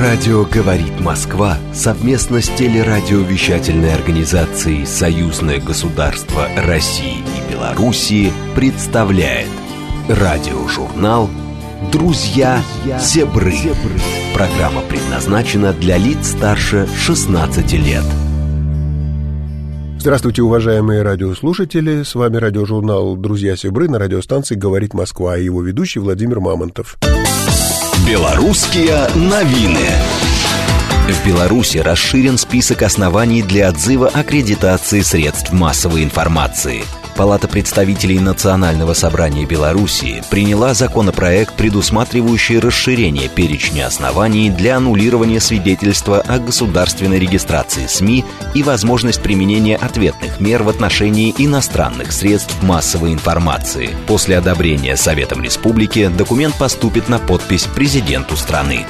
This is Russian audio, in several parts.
Радио «Говорит Москва» совместно с телерадиовещательной организацией «Союзное государство России и Белоруссии» представляет радиожурнал «Друзья Зебры». Программа предназначена для лиц старше 16 лет. Здравствуйте, уважаемые радиослушатели. С вами радиожурнал «Друзья Сибры» на радиостанции «Говорит Москва» и его ведущий Владимир Мамонтов. Белорусские новины. В Беларуси расширен список оснований для отзыва аккредитации средств массовой информации – Палата представителей Национального собрания Белоруссии приняла законопроект, предусматривающий расширение перечня оснований для аннулирования свидетельства о государственной регистрации СМИ и возможность применения ответных мер в отношении иностранных средств массовой информации. После одобрения Советом Республики документ поступит на подпись президенту страны.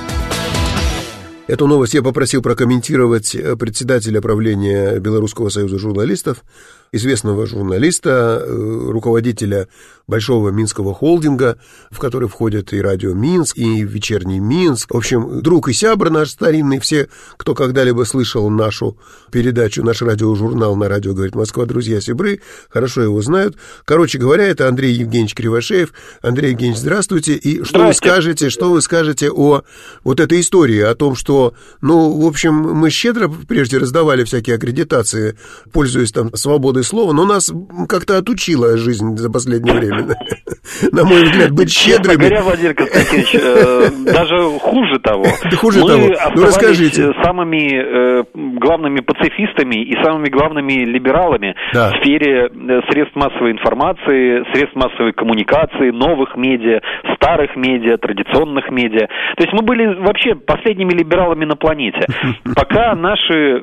Эту новость я попросил прокомментировать председателя правления Белорусского союза журналистов известного журналиста, э, руководителя большого минского холдинга, в который входят и радио Минск, и вечерний Минск. В общем, друг и сябр наш старинный, все, кто когда-либо слышал нашу передачу, наш радиожурнал на радио «Говорит Москва», друзья Сибры, хорошо его знают. Короче говоря, это Андрей Евгеньевич Кривошеев. Андрей Евгеньевич, здравствуйте. И что вы скажете, что вы скажете о вот этой истории, о том, что, ну, в общем, мы щедро прежде раздавали всякие аккредитации, пользуясь там свободой свободой слова, но нас как-то отучила жизнь за последнее время. На мой взгляд, быть щедрыми. говоря, Владимир Константинович, э, даже хуже того. Хуже того. Ну, расскажите. самыми э, главными пацифистами и самыми главными либералами в сфере э, средств массовой информации, средств массовой коммуникации, новых медиа, старых медиа, традиционных медиа. То есть мы были вообще последними либералами на планете. Пока наши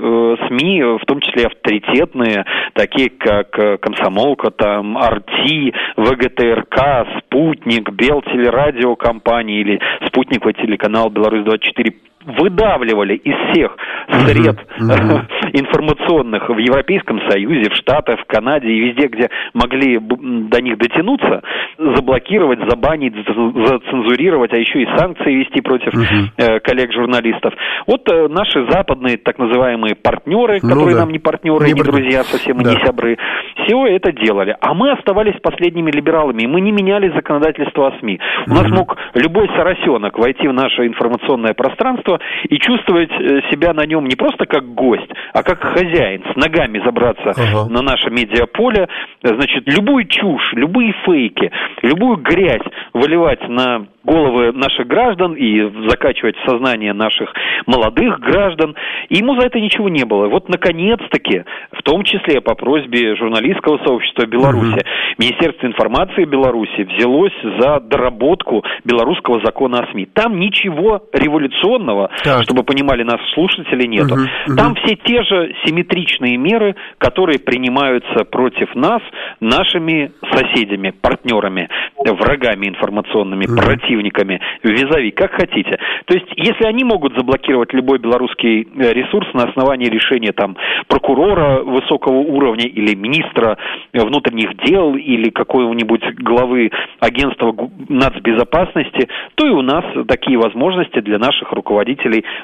СМИ, в том числе авторитетные, такие как Комсомолка, там, Арти, ВГТРК, Спутник, Белтелерадиокомпания или спутниковый телеканал «Беларусь-24» выдавливали из всех сред uh-huh, информационных в Европейском Союзе, в Штатах, в Канаде и везде, где могли до них дотянуться, заблокировать, забанить, зацензурировать, а еще и санкции вести против uh-huh. коллег-журналистов. Вот э, наши западные так называемые партнеры, ну, которые да. нам не партнеры, не, не друзья совсем да. не сябры, все это делали. А мы оставались последними либералами, и мы не меняли законодательство о СМИ. У нас мог любой соросенок войти в наше информационное пространство и чувствовать э, себя на нем не просто как гость, а как хозяин, с ногами забраться ага. на наше медиаполе, значит, любую чушь, любые фейки, любую грязь выливать на головы наших граждан и закачивать в сознание наших молодых граждан. И ему за это ничего не было. Вот, наконец-таки, в том числе по просьбе журналистского сообщества Беларуси, угу. Министерство информации Беларуси взялось за доработку белорусского закона о СМИ. Там ничего революционного, так. чтобы понимали нас слушатели, нету. Угу, угу. Там все те же симметричные меры, которые принимаются против нас нашими соседями, партнерами, врагами информационными, угу. противниками визави, как хотите. То есть, если они могут заблокировать любой белорусский э, ресурс на основании решения там прокурора высокого уровня или министра внутренних дел или какого-нибудь главы агентства нацбезопасности, то и у нас такие возможности для наших руководителей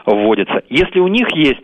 вводятся. Если у них есть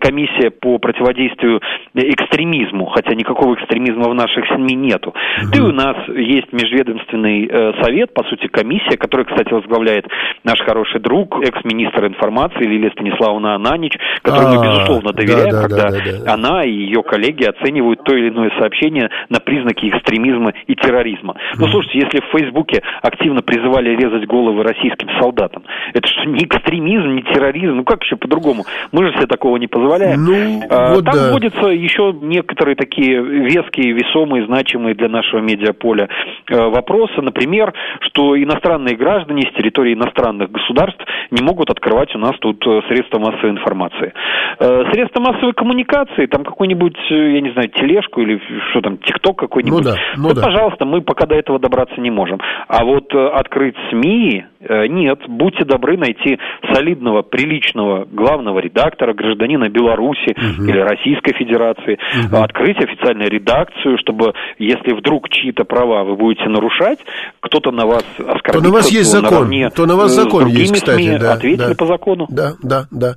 комиссия по противодействию экстремизму, хотя никакого экстремизма в наших СМИ нету, угу. то и у нас есть межведомственный э, совет, по сути, комиссия, которая, кстати, возглавляет наш хороший друг, экс-министр информации Лилия Станиславовна Ананич, которой мы, а, безусловно, доверяем, да, да, когда да, да, да. она и ее коллеги оценивают то или иное сообщение на признаки экстремизма и терроризма. Ну, слушайте, если в Фейсбуке активно призывали резать головы российским солдатам, это что, не экстремизм, не терроризм, ну как еще по-другому? Мы же себе такого не позволяем. Ну, а, вот Там да. вводятся еще некоторые такие веские, весомые, значимые для нашего медиаполя э, вопросы, например, что иностранные граждане с территории иностранных государств не могут открывать у нас тут э, средства массовой информации. Э, средства массовой коммуникации, там какой-нибудь, я не знаю, тележку или что там, ТикТок какой-нибудь. Ну да, ну вот, да. пожалуйста, мы пока до этого добраться не можем. А вот открыть СМИ нет. Будьте добры найти солидного, приличного главного редактора, гражданина Беларуси угу. или Российской Федерации, угу. открыть официальную редакцию, чтобы, если вдруг чьи-то права вы будете нарушать, кто-то на вас оскорбится, то на вас есть закон, то на вас закон есть, кстати, СМИ, да, ответили да, по закону. Да, да, да.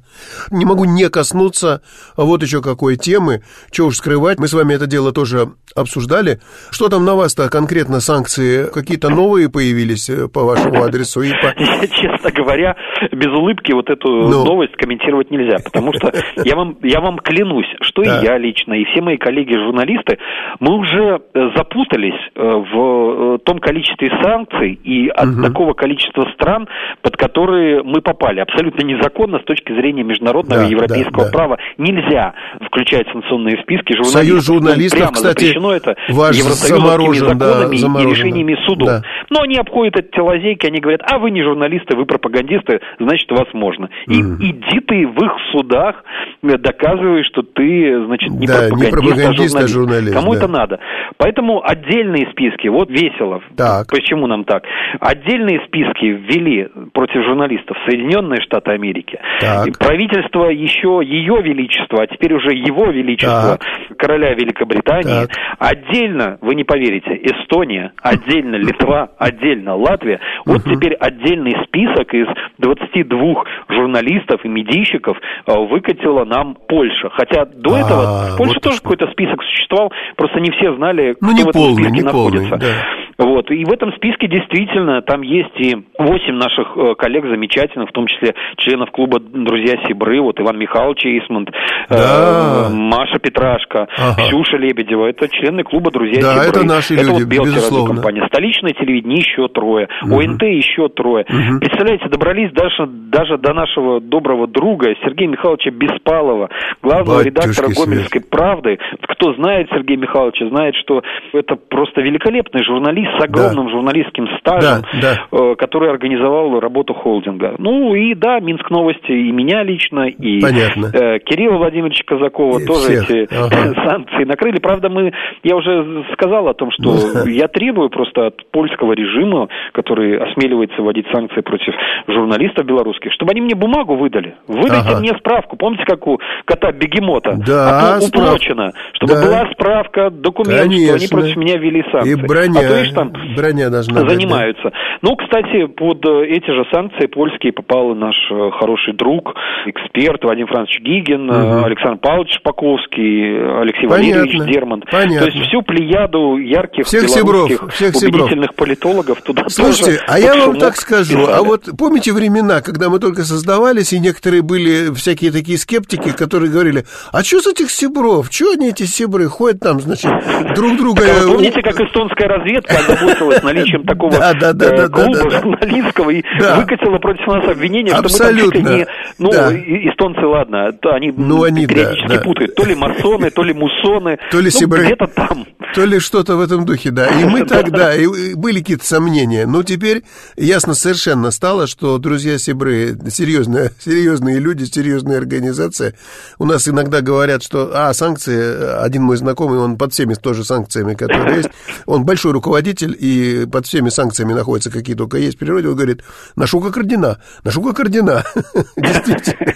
Не могу не коснуться вот еще какой темы. Чего уж скрывать, мы с вами это дело тоже обсуждали. Что там на вас-то конкретно санкции? Какие-то новые появились э, по вашему адресу? И по... Честно говоря, без улыбки вот эту ну. новость комментировать нельзя, потому что я вам, я вам клянусь, что да. и я лично, и все мои коллеги-журналисты, мы уже э, запутались э, в том количестве санкций и от угу. такого количества стран, под которые мы попали. Абсолютно незаконно с точки зрения международного да, и европейского да, да. права. Нельзя включать санкционные списки журналистов. Союз журналистов, прямо кстати, запрещено это ваш евросоюзовскими законами да, и решениями судов. Да. Но они обходят эти лазейки, они говорят, а вы не журналисты, вы пропагандисты, значит, вас можно. И mm. иди ты в их судах, э, доказывай, что ты, значит, не да, пропагандист, не пропагандист а журналист. А журналист Кому да. это надо? Поэтому отдельные списки, вот весело. Так. Почему нам так? Отдельные списки ввели против журналистов Соединенные Штаты Америки. Так. Правительство еще ее величество, а теперь уже его величество, так. короля Великобритании. Так. Отдельно, вы не поверите, Эстония, отдельно Литва, отдельно Латвия. Вот угу. теперь отдельный список из 22 журналистов и медийщиков э, выкатила нам Польша. Хотя до а, этого в Польше вот тоже какой-то список существовал, просто не все знали, ну, кто не в этом полный, списке не находится. Полный, да. Вот. И в этом списке действительно там есть и восемь наших э, коллег замечательных, в том числе членов клуба «Друзья Сибры», вот Иван Михайлович Эйсмонт, да. э, Маша Петрашко, ага. Ксюша Лебедева. Это члены клуба «Друзья да, Сибры». это наши это люди, вот Белтер компания. Столичное телевидение еще трое, угу. ОНТ еще трое. Угу. Представляете, добрались даже, даже до нашего доброго друга Сергея Михайловича Беспалова, главного Батюшки редактора «Гомельской свет. правды». Кто знает Сергея Михайловича, знает, что это просто великолепный журналист с огромным да. журналистским стажем, да, да. Э, который организовал работу холдинга. Ну и да, Минск новости и меня лично, и Понятно. э, Кирилла Владимировича Казакова и тоже всех. эти ага. санкции накрыли. Правда, мы, я уже сказал о том, что я требую просто от польского режима, который осмеливается вводить санкции против журналистов белорусских, чтобы они мне бумагу выдали. Выдайте Ага. мне справку. Помните, как у кота Бегемота? Да, А то упрочено, чтобы Да. была справка, документ, что они Конечно. против меня ввели санкции. И броня, А то там броня должна быть, да. занимаются. Ну, кстати, под э, эти же санкции польские попал наш э, хороший друг, эксперт Вадим Францович Гигин, Мгм. Александр Павлович Шпаковский, Алексей Понятно, Валерьевич Дерман. понятно. То есть всю плеяду ярких Всех белорусских Сибров, всех Сибров. убедительных политологов туда Слушайте, тоже а я вам так скажу, писали. а вот помните времена, когда мы только создавались, и некоторые были всякие такие скептики, которые говорили, а что с этих сибров, что они эти сибры ходят там, значит, друг друга... Так, а вы помните, как эстонская разведка озаботилась наличием такого э, клуба журналистского и выкатила против нас обвинение, что мы там не... Ну, эстонцы, ладно, они, Ну, периодически путают. То ли масоны, то ли мусоны. То ли ну, где-то там. То ли что-то в этом духе, да. И мы тогда, и и были какие-то сомнения. Но теперь ясно совершенно стало, что друзья Сибры серьезные, серьезные люди, серьезная организация. У нас иногда говорят, что, а, санкции, один мой знакомый, он под всеми тоже санкциями, которые есть, он большой руководитель, и под всеми санкциями находятся, какие только есть в природе, он говорит, нашу как ордена, нашу как ордена. Действительно.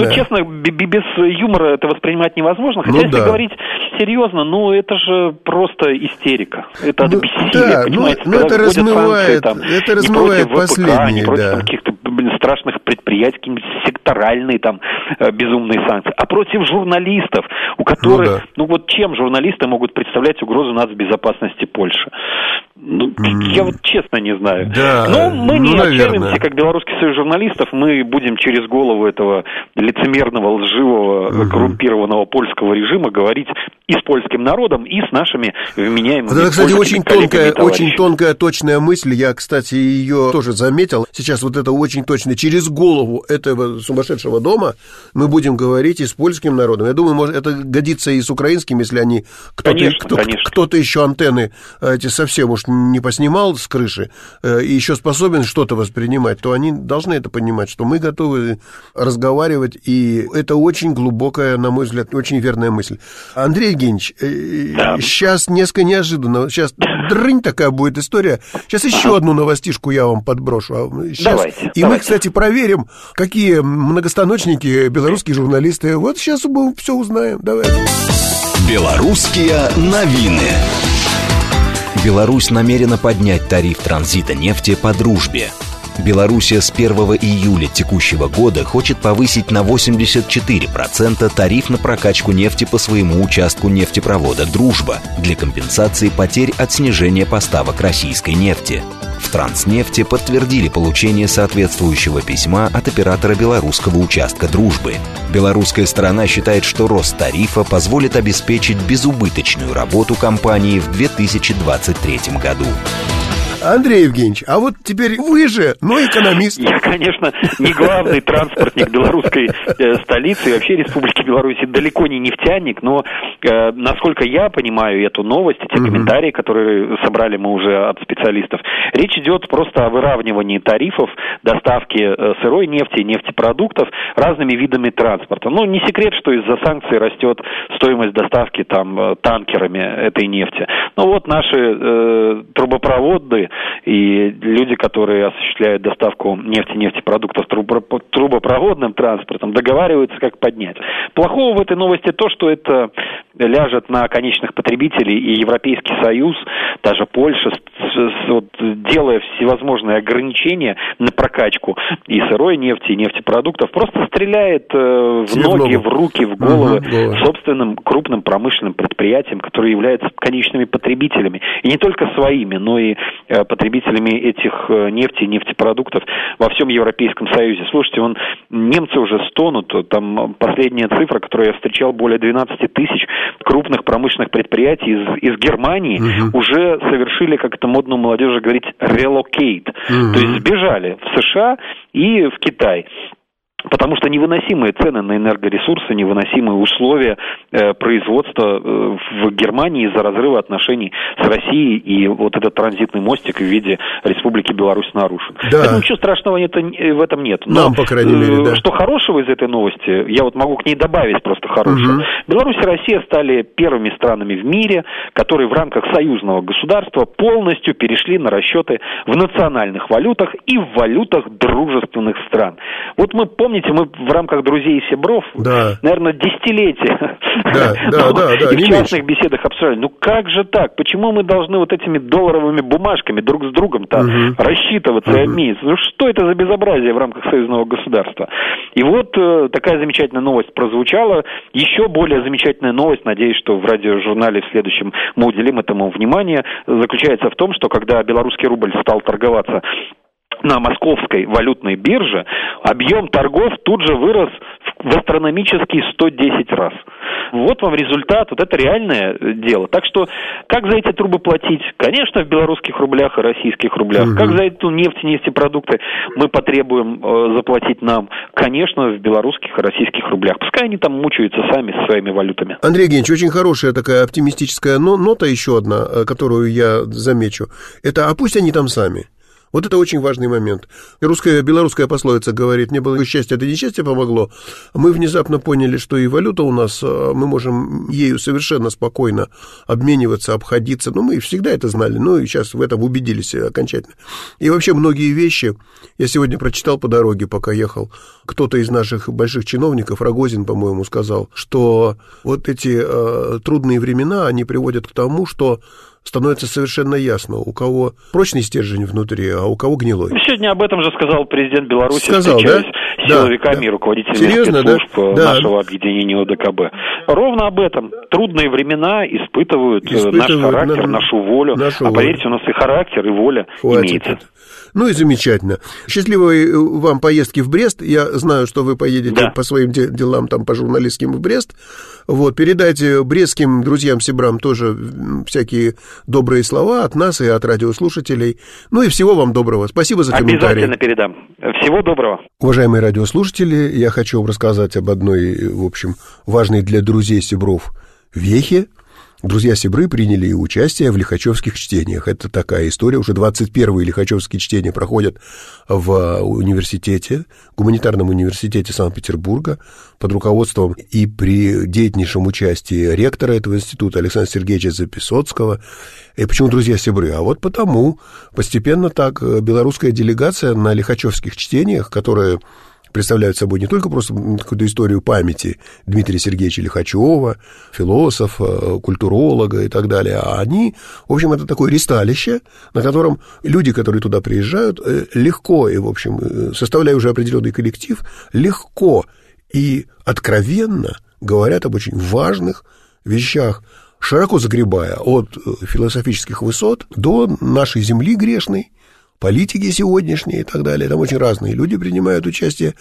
Ну, честно, без юмора это воспринимать невозможно. Хотя, Ну, если говорить серьезно, ну, это же просто истерика. Это от Ну, бессилия, да, ну, понимаете, ну, когда это размывает- санкции, там, это не размывает против ВПК, не последние, против да. каких-то страшных предприятий, какие-нибудь секторальные там э, безумные санкции, а против журналистов, у которых, да. ну, вот чем журналисты могут представлять угрозу нацбезопасности Польши? Ну, я вот честно не знаю. Да, Но мы ну, не наверное. отчаиваемся, как Белорусский союз журналистов, мы будем через голову этого лицемерного, лживого, Мгм. коррумпированного польского режима говорить и с польским народом, и с нашими вменяемыми Вот Это, кстати, очень тонкая, товарищами. очень тонкая, точная мысль. Я, кстати, ее тоже заметил. Сейчас вот это очень точно. Через голову этого сумасшедшего дома мы будем говорить и с польским народом. Я думаю, может, это годится и с украинским, если они кто-то, Конечно, кто, конечно. кто-то еще антенны э, эти совсем уж не поснимал с крыши э, и еще способен что-то воспринимать, то они должны это понимать, что мы готовы разговаривать, и это очень глубокая, на мой взгляд, очень верная мысль. Андрей Евгеньевич, э, Да. сейчас несколько неожиданно, сейчас дрынь такая будет история. Сейчас еще одну новостишку я вам подброшу. А, Сейчас. Давайте, И мы, давайте. кстати, проверим, какие многостаночники белорусские журналисты. Вот сейчас мы все узнаем. Давайте. Белорусские новины. Беларусь намерена поднять тариф транзита нефти по дружбе. Белоруссия с 1 июля текущего года хочет повысить на 84% тариф на прокачку нефти по своему участку нефтепровода «Дружба» для компенсации потерь от снижения поставок российской нефти. В Транснефти подтвердили получение соответствующего письма от оператора белорусского участка «Дружбы». Белорусская сторона считает, что рост тарифа позволит обеспечить безубыточную работу компании в 2023 году. Андрей Евгеньевич, а вот теперь вы же, но экономист. Я, конечно, не главный транспортник белорусской э, столицы и вообще Республики Беларусь, далеко не нефтяник, но э, насколько я понимаю эту новость, угу. комментарии, которые собрали мы уже от специалистов, речь идет просто о выравнивании тарифов доставки э, сырой нефти и нефтепродуктов разными видами транспорта. Ну, не секрет, что из-за санкций растет стоимость доставки там танкерами этой нефти. Ну вот наши э, трубопроводы и люди, которые осуществляют доставку нефти, нефтепродуктов трубопроводным транспортом, договариваются, как поднять. Плохого в этой новости то, что это ляжет на конечных потребителей, и Европейский Союз, даже Польша, вот, делая всевозможные ограничения на прокачку и сырой нефти, и нефтепродуктов, просто стреляет э, в ноги, в руки, в головы угу, собственным крупным промышленным предприятиям, которые являются конечными потребителями. И не только своими, но и э, потребителями этих э, нефти и нефтепродуктов во всем Европейском Союзе. Слушайте, он, немцы уже стонут, там последняя цифра, которую я встречал, более 12 тысяч крупных промышленных предприятий из, из Германии угу. уже совершили, как это модно у молодежи говорить, relocate, угу. то есть сбежали в США и в Китай. Потому что невыносимые цены на энергоресурсы, невыносимые условия э, производства э, в Германии из-за разрыва отношений с Россией, и вот этот транзитный мостик в виде Республики Беларусь нарушен. Да. Поэтому ничего страшного это, в этом нет. Но, Нам, по крайней мере, да. Что хорошего из этой новости, я вот могу к ней добавить просто хорошего. Угу. Беларусь и Россия стали первыми странами в мире, которые в рамках союзного государства полностью перешли на расчеты в национальных валютах и в валютах дружественных стран. Вот мы помним помните, мы в рамках «Друзей и Себров», да. наверное, десятилетия да, да, да, да, и в частных беседах обсуждали, ну как же так, почему мы должны вот этими долларовыми бумажками друг с другом-то угу. рассчитываться угу. и обмениваться? Ну что это за безобразие в рамках союзного государства? И вот э, такая замечательная новость прозвучала. Еще более замечательная новость, надеюсь, что в радиожурнале в следующем мы уделим этому внимание, заключается в том, что когда белорусский рубль стал торговаться на московской валютной бирже, объем торгов тут же вырос в астрономические 110 раз. Вот вам результат, вот это реальное дело. Так что, как за эти трубы платить? Конечно, в белорусских рублях и российских рублях. Угу. Как за эту нефть и нефтепродукты мы потребуем э, заплатить нам? Конечно, в белорусских и российских рублях. Пускай они там мучаются сами со своими валютами. Андрей Евгеньевич, очень хорошая такая оптимистическая нота еще одна, э, которую я замечу. Это «а пусть они там сами». Вот это очень важный момент. Русская, белорусская пословица говорит, не было счастья, это несчастье помогло. Мы внезапно поняли, что и валюта у нас, а, мы можем ею совершенно спокойно обмениваться, обходиться. Ну, мы всегда это знали, ну, и сейчас в этом убедились окончательно. И вообще многие вещи, я сегодня прочитал по дороге, пока ехал, кто-то из наших больших чиновников, Рогозин, по-моему, сказал, что вот эти э, трудные времена, они приводят к тому, что становится совершенно ясно, у кого прочный стержень внутри, а у кого гнилой. Сегодня об этом же сказал президент Беларуси, сказал, да? Силовиками да, и руководителями Серьезно, спецслужб да? нашего да. объединения ОДКБ. Ровно об этом. Трудные времена испытывают, э, испытывают наш характер, на, нашу волю. Нашу а поверьте, волю. у нас и характер, и воля Хватит имеется. Это. Ну и замечательно. Счастливой э, вам поездки в Брест. Я знаю, что вы поедете да. по своим делам, там, по журналистским в Брест. Вот, передайте брестским друзьям Сибрам тоже всякие добрые слова от нас и от радиослушателей. Ну и всего вам доброго. Спасибо за комментарий. Обязательно передам. Всего доброго. Уважаемые радиослушатели, я хочу вам рассказать об одной, в общем, важной для друзей Сибров вехе – Друзья Сибры приняли участие в лихачевских чтениях. Это такая история. Уже 21-е лихачевские чтения проходят в университете, гуманитарном университете Санкт-Петербурга под руководством и при деятельнейшем участии ректора этого института Александра Сергеевича Записоцкого. И почему друзья Сибры? А вот потому постепенно так белорусская делегация на лихачевских чтениях, которые представляют собой не только просто какую-то историю памяти Дмитрия Сергеевича Лихачева, философа, культуролога и так далее, а они, в общем, это такое ресталище, на котором люди, которые туда приезжают, э, легко и, в общем, э, составляя уже определенный коллектив, легко и откровенно говорят об очень важных вещах, широко загребая от э, философических высот до нашей земли грешной, политики сегодняшние и так далее. Там очень разные люди принимают участие,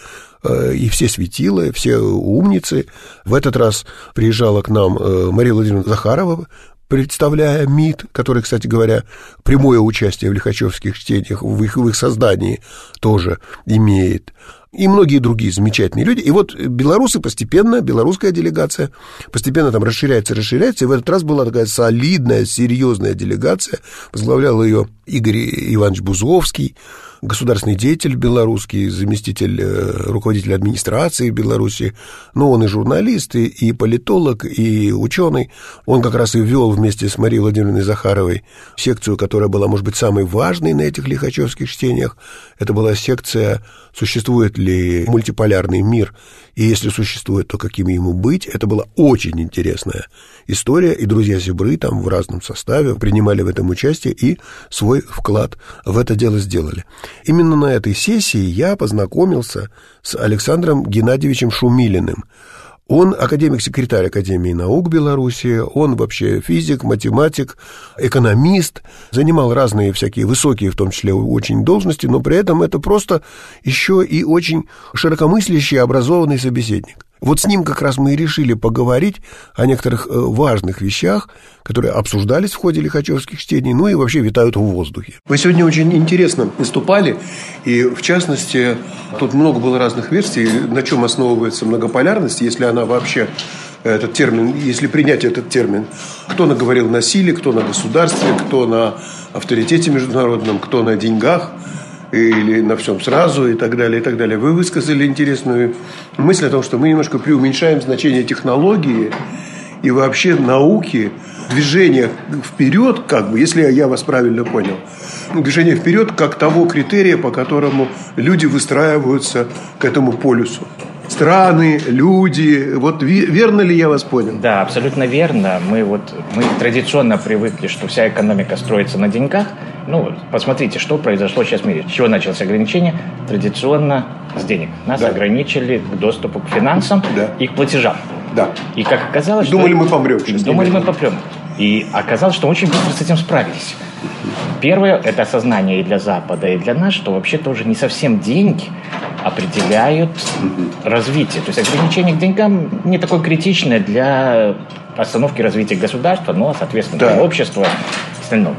э, и все светилы, все умницы. В этот раз приезжала к нам э, Мария Владимировна Захарова, представляя МИД, который, кстати говоря, прямое участие в лихачевских чтениях, в их, в их создании тоже имеет и многие другие замечательные люди. И вот белорусы постепенно, белорусская делегация постепенно там расширяется, расширяется. И в этот раз была такая солидная, серьезная делегация. Возглавлял ее Игорь Иванович Бузовский, государственный деятель белорусский, заместитель э, руководителя администрации Беларуси, но он и журналист, и, и политолог, и ученый. Он как раз и ввел вместе с Марией Владимировной Захаровой секцию, которая была, может быть, самой важной на этих лихачевских чтениях. Это была секция «Существует ли мультиполярный мир?» И если существует, то каким ему быть. Это была очень интересная история, и друзья-зебры там в разном составе принимали в этом участие и свой вклад в это дело сделали. Именно на этой сессии я познакомился с Александром Геннадьевичем Шумилиным, он академик-секретарь Академии наук Беларуси, он вообще физик, математик, экономист, занимал разные всякие высокие, в том числе очень должности, но при этом это просто еще и очень широкомыслящий, образованный собеседник. Вот с ним как раз мы и решили поговорить о некоторых э, важных вещах, которые обсуждались в ходе лихачевских чтений, ну и вообще витают в воздухе. Вы сегодня очень интересно выступали, и в частности, тут много было разных версий, на чем основывается многополярность, если она вообще этот термин, если принять этот термин, кто наговорил на кто на государстве, кто на авторитете международном, кто на деньгах – или на всем сразу и так далее, и так далее. Вы высказали интересную мысль о том, что мы немножко преуменьшаем значение технологии и вообще науки, движения вперед, как бы, если я вас правильно понял, движение вперед как того критерия, по которому люди выстраиваются к этому полюсу страны, люди. Вот верно ли я вас понял? Да, абсолютно верно. Мы вот мы традиционно привыкли, что вся экономика строится на деньгах. Ну, посмотрите, что произошло сейчас в мире. С чего началось ограничение? Традиционно с денег. Нас да. ограничили к доступу к финансам да. и к платежам. Да. И как оказалось, думали что... мы помрем. Сейчас думали мы помрем. И оказалось, что очень быстро с этим справились. Первое – это осознание и для Запада, и для нас, что вообще тоже не совсем деньги определяют развитие. То есть ограничение к деньгам не такое критичное для остановки развития государства, но, соответственно, да. для общества и остального.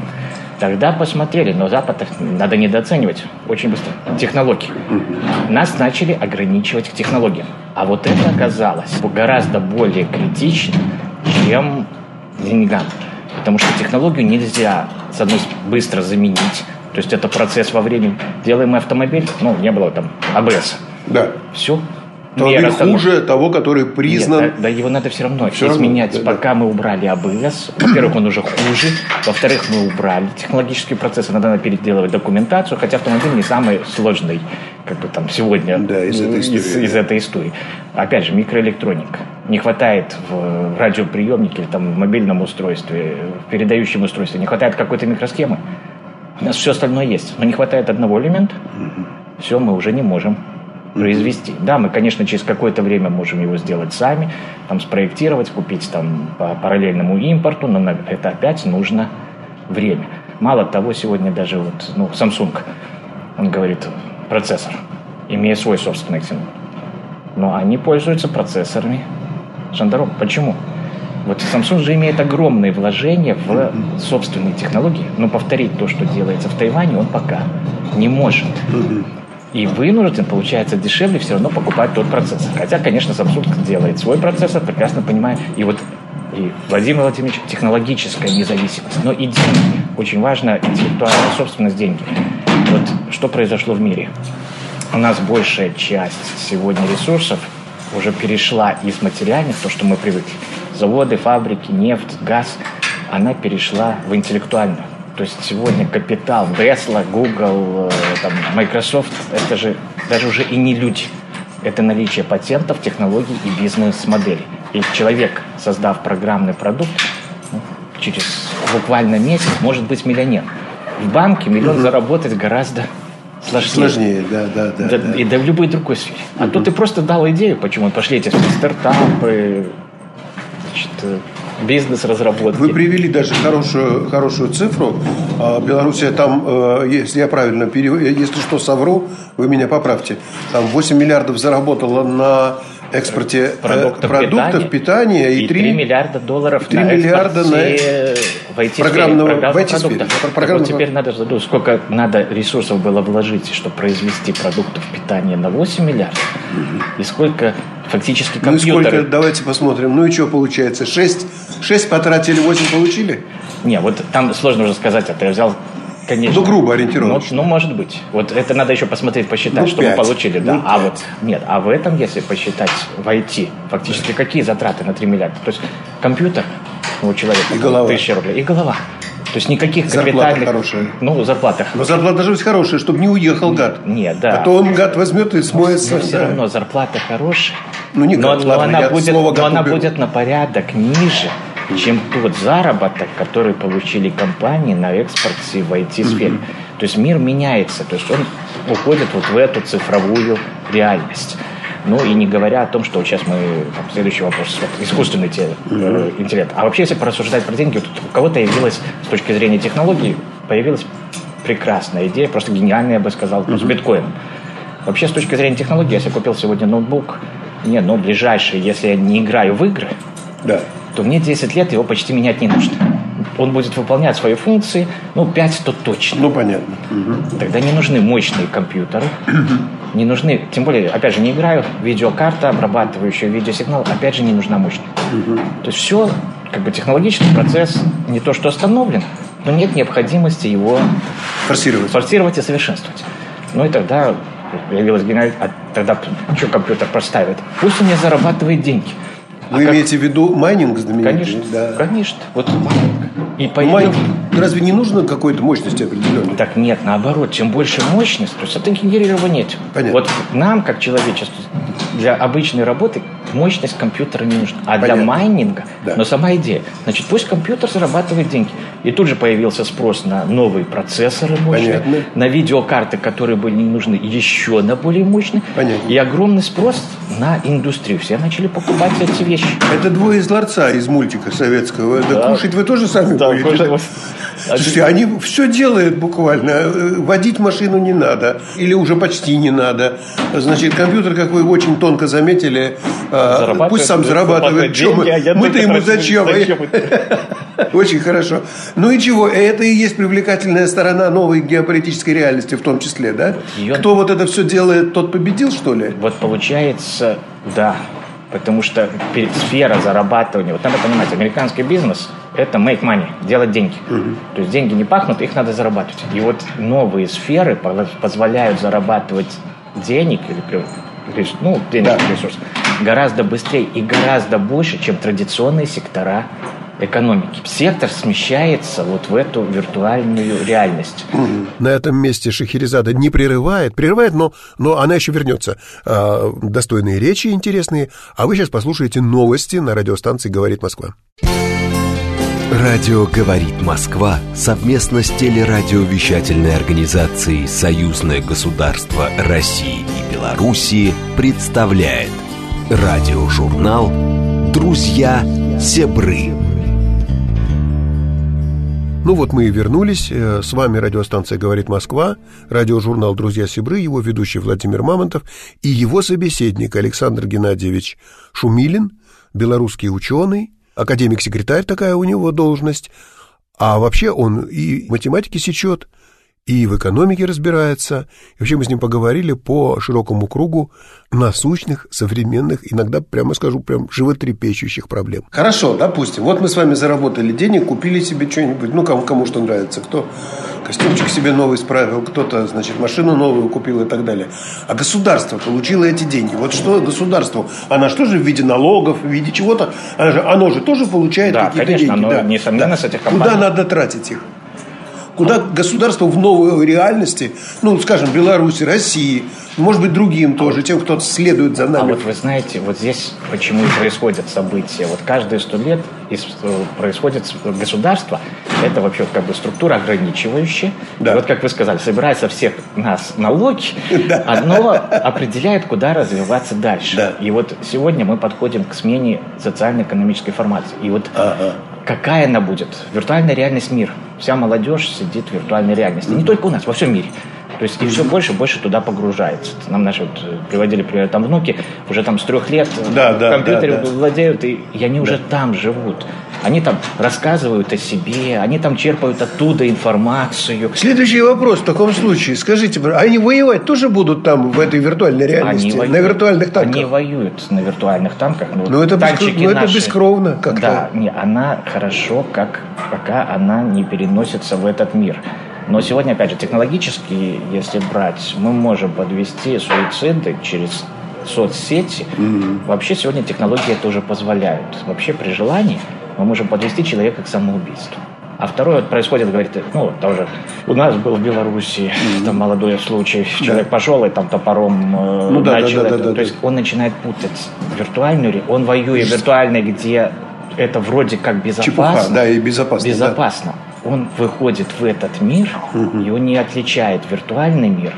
Тогда посмотрели, но Запад надо недооценивать очень быстро. Технологии. Нас начали ограничивать к технологиям. А вот это оказалось гораздо более критично, чем деньгам. Потому что технологию нельзя, с одной быстро заменить. То есть это процесс во времени. Делаем автомобиль, ну, не было там АБС. Да. Все, Автомобиль хуже того, который признан... Нет, да, да его надо все равно все изменять. Равно, да, Пока да. мы убрали АБС, во-первых, он уже хуже, во-вторых, мы убрали технологические процессы, надо переделывать документацию, хотя автомобиль не самый сложный, как бы там сегодня да, из, этой истории, из, из этой истории. Опять же, микроэлектроника. Не хватает в радиоприемнике там в мобильном устройстве, в передающем устройстве, не хватает какой-то микросхемы. У нас все остальное есть, но не хватает одного элемента. Все, мы уже не можем произвести. Да, мы, конечно, через какое-то время можем его сделать сами, там спроектировать, купить там по параллельному импорту, но это опять нужно время. Мало того, сегодня даже вот, ну, Samsung, он говорит, процессор, имея свой собственный Xenon. Но они пользуются процессорами Шандаром. Почему? Вот Samsung же имеет огромные вложения в собственные технологии, но повторить то, что делается в Тайване, он пока не может и вынужден, получается, дешевле все равно покупать тот процессор. Хотя, конечно, Samsung делает свой процессор, прекрасно понимая. И вот и Владимир Владимирович, технологическая независимость, но и деньги. Очень важно интеллектуальная собственность деньги. Вот что произошло в мире. У нас большая часть сегодня ресурсов уже перешла из материальных, то, что мы привыкли, заводы, фабрики, нефть, газ, она перешла в интеллектуальную. То есть сегодня капитал Tesla, Google, э, там, Microsoft, это же даже уже и не люди. это наличие патентов, технологий и бизнес-моделей. И человек, создав программный продукт, ну, через буквально месяц может быть миллионер. В банке миллион угу. заработать гораздо сложнее. Сложнее, да, да, да. да, да. И да в любой другой сфере. А угу. тут ты просто дал идею, почему пошли эти стартапы, значит, э, бизнес-разработки. Вы привели даже хорошую, хорошую цифру. А, Белоруссия там, э, если я правильно перевожу, если что совру, вы меня поправьте, там 8 миллиардов заработала на экспорте продуктов, продуктов питания, питания и, и 3, 3 миллиарда долларов 3 на миллиарда на в IT программного, в IT сфере. Так вот теперь надо задумать, сколько надо ресурсов было вложить, чтобы произвести продуктов питания на 8 миллиардов, угу. и сколько фактически компьютеры... Ну и сколько, давайте посмотрим, ну и что получается, 6, 6 потратили, 8 получили? Не, вот там сложно уже сказать, это я взял Конечно. Ну, грубо ориентировочно. Ну, ну, может быть. Вот это надо еще посмотреть, посчитать, ну, что 5. мы получили. Да. Ну, а вот нет, а в этом, если посчитать в IT, фактически да. какие затраты на 3 миллиарда? То есть компьютер у человека и голова. тысяча рублей. И голова. То есть никаких зарплата хорошая. Ну, зарплата Но зарплата должна быть хорошая, чтобы не уехал гад. Нет, да. А то он гад возьмет и смоется. Но, но все да. равно зарплата хорошая. Ну, не гад, но, ладно, но она, будет, но она будет на порядок ниже, чем тот заработок, который получили компании на экспорте в IT-сфере. Mm-hmm. То есть мир меняется, то есть он уходит вот в эту цифровую реальность. Ну и не говоря о том, что вот сейчас мы, там, следующий вопрос, вот, искусственный те, э, интеллект. А вообще, если порассуждать про деньги, вот у кого-то явилась, с точки зрения технологий, появилась прекрасная идея, просто гениальная, я бы сказал, mm-hmm. с биткоином. Вообще, с точки зрения технологий, если я купил сегодня ноутбук, не, ну, ближайший, если я не играю в игры, да. То мне 10 лет его почти менять не нужно он будет выполнять свои функции, ну, 5 то точно. Ну, понятно. Угу. Тогда не нужны мощные компьютеры, не нужны, тем более, опять же, не играю, видеокарта, обрабатывающая видеосигнал, опять же, не нужна мощная. Угу. То есть все, как бы технологический процесс не то, что остановлен, но нет необходимости его форсировать, форсировать и совершенствовать. Ну и тогда появилась гениальность, а тогда что компьютер простаивает? Пусть он не зарабатывает деньги. Вы а имеете как... в виду майнинг знаменитый? Конечно, да. конечно. Вот майнинг. И по майнинг, разве не нужно какой-то мощности определенной? Так нет, наоборот, чем больше мощность, то есть это генерирование. Понятно. Вот нам, как человечеству, для обычной работы мощность компьютера не нужна. А Понятно. для майнинга, да. но сама идея. Значит, пусть компьютер зарабатывает деньги. И тут же появился спрос на новые процессоры мощные, Понятно. на видеокарты, которые были не нужны, еще на более мощные. Понятно. И огромный спрос на индустрию. Все начали покупать эти вещи. Это двое из ларца из мультика советского. Да, да кушать вы тоже сами да, будете? Кушать. Слушайте, они все делают буквально. Водить машину не надо. Или уже почти не надо. Значит, компьютер, как вы очень тонко заметили, а, пусть сам зарабатывает. А Мы-то ему зачем? зачем очень хорошо. Ну и чего? Это и есть привлекательная сторона новой геополитической реальности в том числе, да? Ее... Кто вот это все делает, тот победил, что ли? Вот получается, да. Потому что сфера зарабатывания, вот надо понимать, американский бизнес – это make money, делать деньги. Угу. То есть деньги не пахнут, их надо зарабатывать. И вот новые сферы позволяют зарабатывать денег или ну, денежный да. ресурс гораздо быстрее и гораздо больше, чем традиционные сектора экономики. Сектор смещается вот в эту виртуальную реальность. На этом месте Шахерезада не прерывает, прерывает, но, но она еще вернется. А, достойные речи интересные. А вы сейчас послушаете новости на радиостанции «Говорит Москва». Радио «Говорит Москва» совместно с телерадиовещательной организацией «Союзное государство России и Белоруссии» представляет радиожурнал «Друзья Себры». Ну вот мы и вернулись. Э, с вами радиостанция «Говорит Москва», радиожурнал «Друзья Сибры», его ведущий Владимир Мамонтов и его собеседник Александр Геннадьевич Шумилин, белорусский ученый, академик-секретарь такая у него должность, а вообще он и математики сечет, и в экономике разбирается. И вообще мы с ним поговорили по широкому кругу насущных, современных, иногда, прямо скажу, прям животрепещущих проблем. Хорошо, допустим, вот мы с вами заработали денег, купили себе что-нибудь, ну, кому, кому что нравится, кто костюмчик себе новый справил, кто-то, значит, машину новую купил и так далее. А государство получило эти деньги. Вот что государству? Она что же в виде налогов, в виде чего-то? Оно же, оно же тоже получает да, какие-то конечно, деньги. Оно, да, несомненно, да. с этих компаний. Куда надо тратить их? Куда государство в новой реальности, ну, скажем, Беларуси, России, может быть, другим тоже, тем, кто следует за нами. А вот вы знаете, вот здесь почему и происходят события. Вот каждые сто лет э, происходит государство, это вообще как бы структура ограничивающая. Да. И вот, как вы сказали, собирает со всех нас налоги, да. оно определяет, куда развиваться дальше. Да. И вот сегодня мы подходим к смене социально-экономической формации. И вот ага. Какая она будет? Виртуальная реальность мир. Вся молодежь сидит в виртуальной реальности. Не только у нас, во всем мире. То есть и все больше и больше туда погружается. Нам наши вот э, приводили пример, там внуки уже там с трех лет да, да, компьютере да, да. владеют, и, и они уже там живут. Они там рассказывают о себе, они там черпают оттуда информацию. Следующий вопрос в таком случае. Скажите, они воевать тоже будут там, в этой виртуальной реальности? Они воюют, на виртуальных танках? Они воюют на виртуальных танках. Ну, но это, бескров... но это бескровно как-то. Да, не, она хорошо, как, пока она не переносится в этот мир. Но сегодня, опять же, технологически, если брать, мы можем подвести суициды через соцсети. Mm-hmm. Вообще сегодня технологии это уже позволяют. Вообще при желании мы можем подвести человека к самоубийству. А второе вот происходит, говорит, ну, тоже у нас был в Беларуси mm-hmm. там молодой случай, человек да. пошел и там топором э, ну, да, начал да, да, это. Да, да, То есть он начинает путать виртуальную, он воюет в виртуальной, где это вроде как безопасно. Чепуха, да, и безопасно. Безопасно. Да. Он выходит в этот мир, угу. и он не отличает виртуальный мир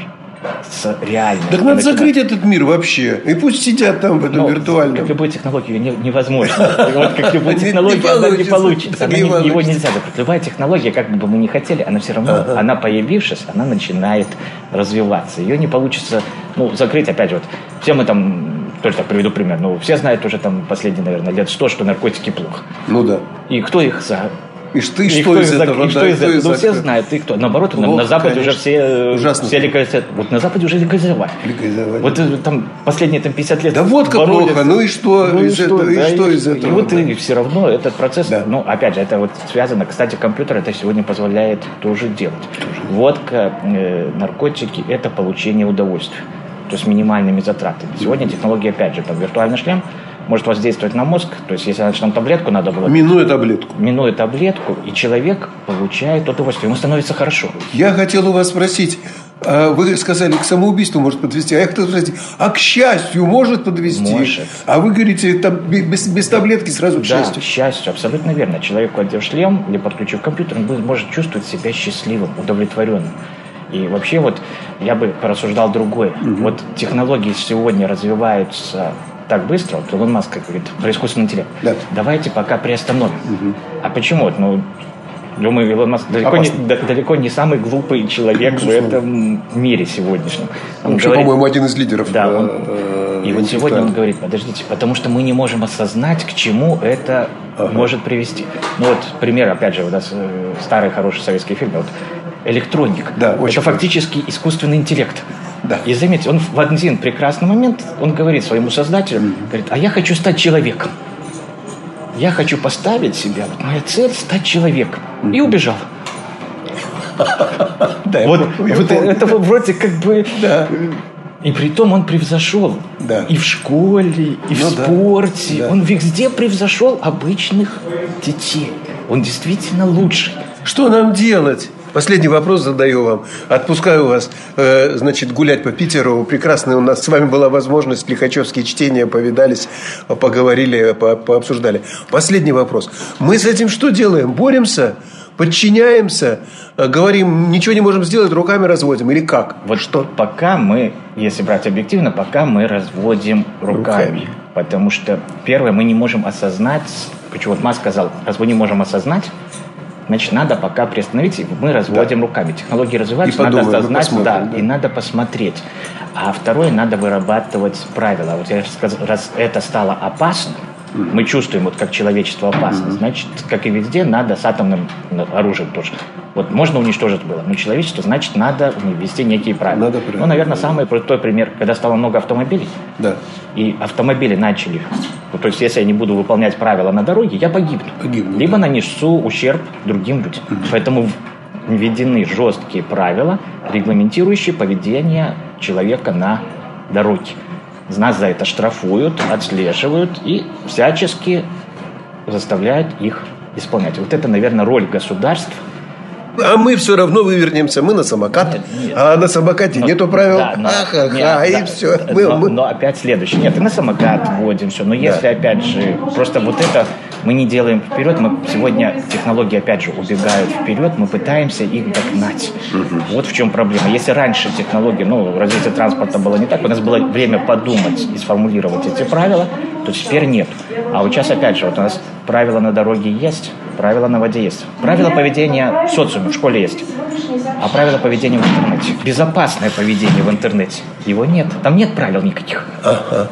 с реальным. Так надо закрыть этот мир вообще. И пусть сидят там в этом Но, виртуальном. Как любой технологию невозможно. Вот как любой технология, она не получится. Его нельзя закрыть. Любая технология, как бы мы ни хотели, она все равно, она появившись, она начинает развиваться. Ее не получится, ну, закрыть, опять же, вот, все мы там тоже так приведу пример. Ну, все знают уже там последние, наверное, лет сто, что наркотики плохо. Ну да. И кто их за и что, и что из этого? И что из этого? Ну, все знают. И кто? Наоборот, Плохо, на, на Западе конечно. уже все, Ужасно. все легализовали. Вот на Западе уже легализовали. Легализовали. Вот э, там последние там, 50 лет Да вот как боролись. плохо. Ну и что, ну, из, и что, этого, да, и что из этого? И вот да. и все равно этот процесс, да. ну, опять же, это вот связано, кстати, компьютер это сегодня позволяет тоже делать. Тоже. Водка, э, наркотики – это получение удовольствия. То есть минимальными затратами. Сегодня технология, опять же, там виртуальный шлем – может воздействовать на мозг. То есть, если раньше нам таблетку надо было... Минуя таблетку. Минуя таблетку, и человек получает удовольствие. Ему становится хорошо. Я хотел у вас спросить, а вы сказали, к самоубийству может подвести. А я хотел спросить, а к счастью может подвести? Может. А вы говорите, там, без, без таблетки сразу к да, счастью? к счастью, абсолютно верно. Человек, одев шлем или подключив компьютер, он может чувствовать себя счастливым, удовлетворенным. И вообще вот я бы порассуждал другое. Угу. Вот технологии сегодня развиваются так быстро, вот Илон Маск говорит про искусственный интеллект, да. давайте пока приостановим. Угу. А почему? Ну, Думаю, Илон Маск далеко не, далеко не самый глупый человек в этом мире сегодняшнем. Он, он говорит, по-моему, один из лидеров. Да, он, э, и вот сегодня он говорит, подождите, потому что мы не можем осознать, к чему это ага. может привести. Ну вот пример, опять же, у нас э, старый хороший советский фильм, вот электроник. Да, это фактически искусственный интеллект. Да. И заметьте, он в один прекрасный момент, он говорит своему создателю, mm-hmm. говорит, а я хочу стать человеком. Я хочу поставить себя, вот моя цель стать человеком. Mm-hmm. И убежал. Да, вот, вот это вроде как бы... Да. И при том он превзошел да. и в школе, и в ну, спорте. Да. Он везде превзошел обычных детей. Он действительно лучший. Что нам делать? Последний вопрос задаю вам. Отпускаю вас, э, значит, гулять по Питеру. Прекрасно у нас с вами была возможность, лихачевские чтения, повидались, поговорили, по пообсуждали. Последний вопрос. Мы с этим что делаем? Боремся? Подчиняемся? Э, говорим, ничего не можем сделать, руками разводим? Или как? Вот что? Пока мы, если брать объективно, пока мы разводим руками. руками. Потому что, первое, мы не можем осознать, почему вот Маск сказал, раз мы не можем осознать, Значит, надо пока приостановить, мы разводим да. руками. Технологии развиваются, и надо осознать, да, да, и надо посмотреть. А второе, надо вырабатывать правила. Вот я сказал, раз это стало опасно, мы чувствуем, вот как человечество опасно, значит, как и везде, надо с атомным оружием тоже. Вот можно уничтожить было, но человечество, значит, надо ввести некие правила. Надо ну, наверное, самый простой пример, когда стало много автомобилей, да. и автомобили начали, ну, то есть, если я не буду выполнять правила на дороге, я погибну. погибну Либо да. нанесу ущерб другим людям. Угу. Поэтому введены жесткие правила, регламентирующие поведение человека на дороге. Нас за это штрафуют, отслеживают и всячески заставляют их исполнять. Вот это, наверное, роль государств А мы все равно вывернемся, мы на самокат. Нет, нет. А на самокате но, нету правил. Да, но, Ах-ха-ха, и да, все. Мы, но, мы... но опять следующее. Нет, и на самокат вводим все. Но если, да. опять же, просто вот это мы не делаем вперед, мы сегодня технологии, опять же, убегают вперед, мы пытаемся их догнать. Угу. Вот в чем проблема. Если раньше технологии, ну, развитие транспорта было не так, у нас было время подумать и сформулировать эти правила, то теперь нет. А вот сейчас, опять же, вот у нас правила на дороге есть, правила на воде есть. Правила поведения в социуме, в школе есть. А правила поведения в интернете. Безопасное поведение в интернете. Его нет. Там нет правил никаких. Ага.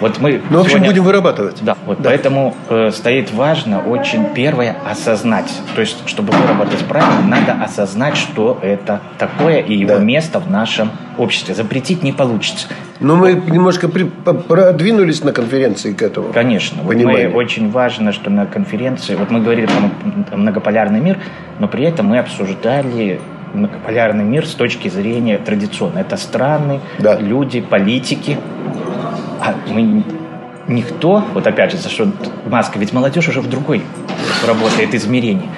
Вот мы ну, в общем, сегодня... будем вырабатывать. Да, вот да. поэтому э, стоит важно очень первое осознать. То есть, чтобы выработать правила, надо осознать, что это такое и его да. место в нашем обществе. Запретить не получится. Но мы немножко при, продвинулись на конференции к этому. Конечно. Вот мы, очень важно, что на конференции, вот мы говорили про многополярный мир, но при этом мы обсуждали многополярный мир с точки зрения традиционной. Это страны, да. люди, политики. А мы никто, вот опять же, за что маска, ведь молодежь уже в другой работает измерении.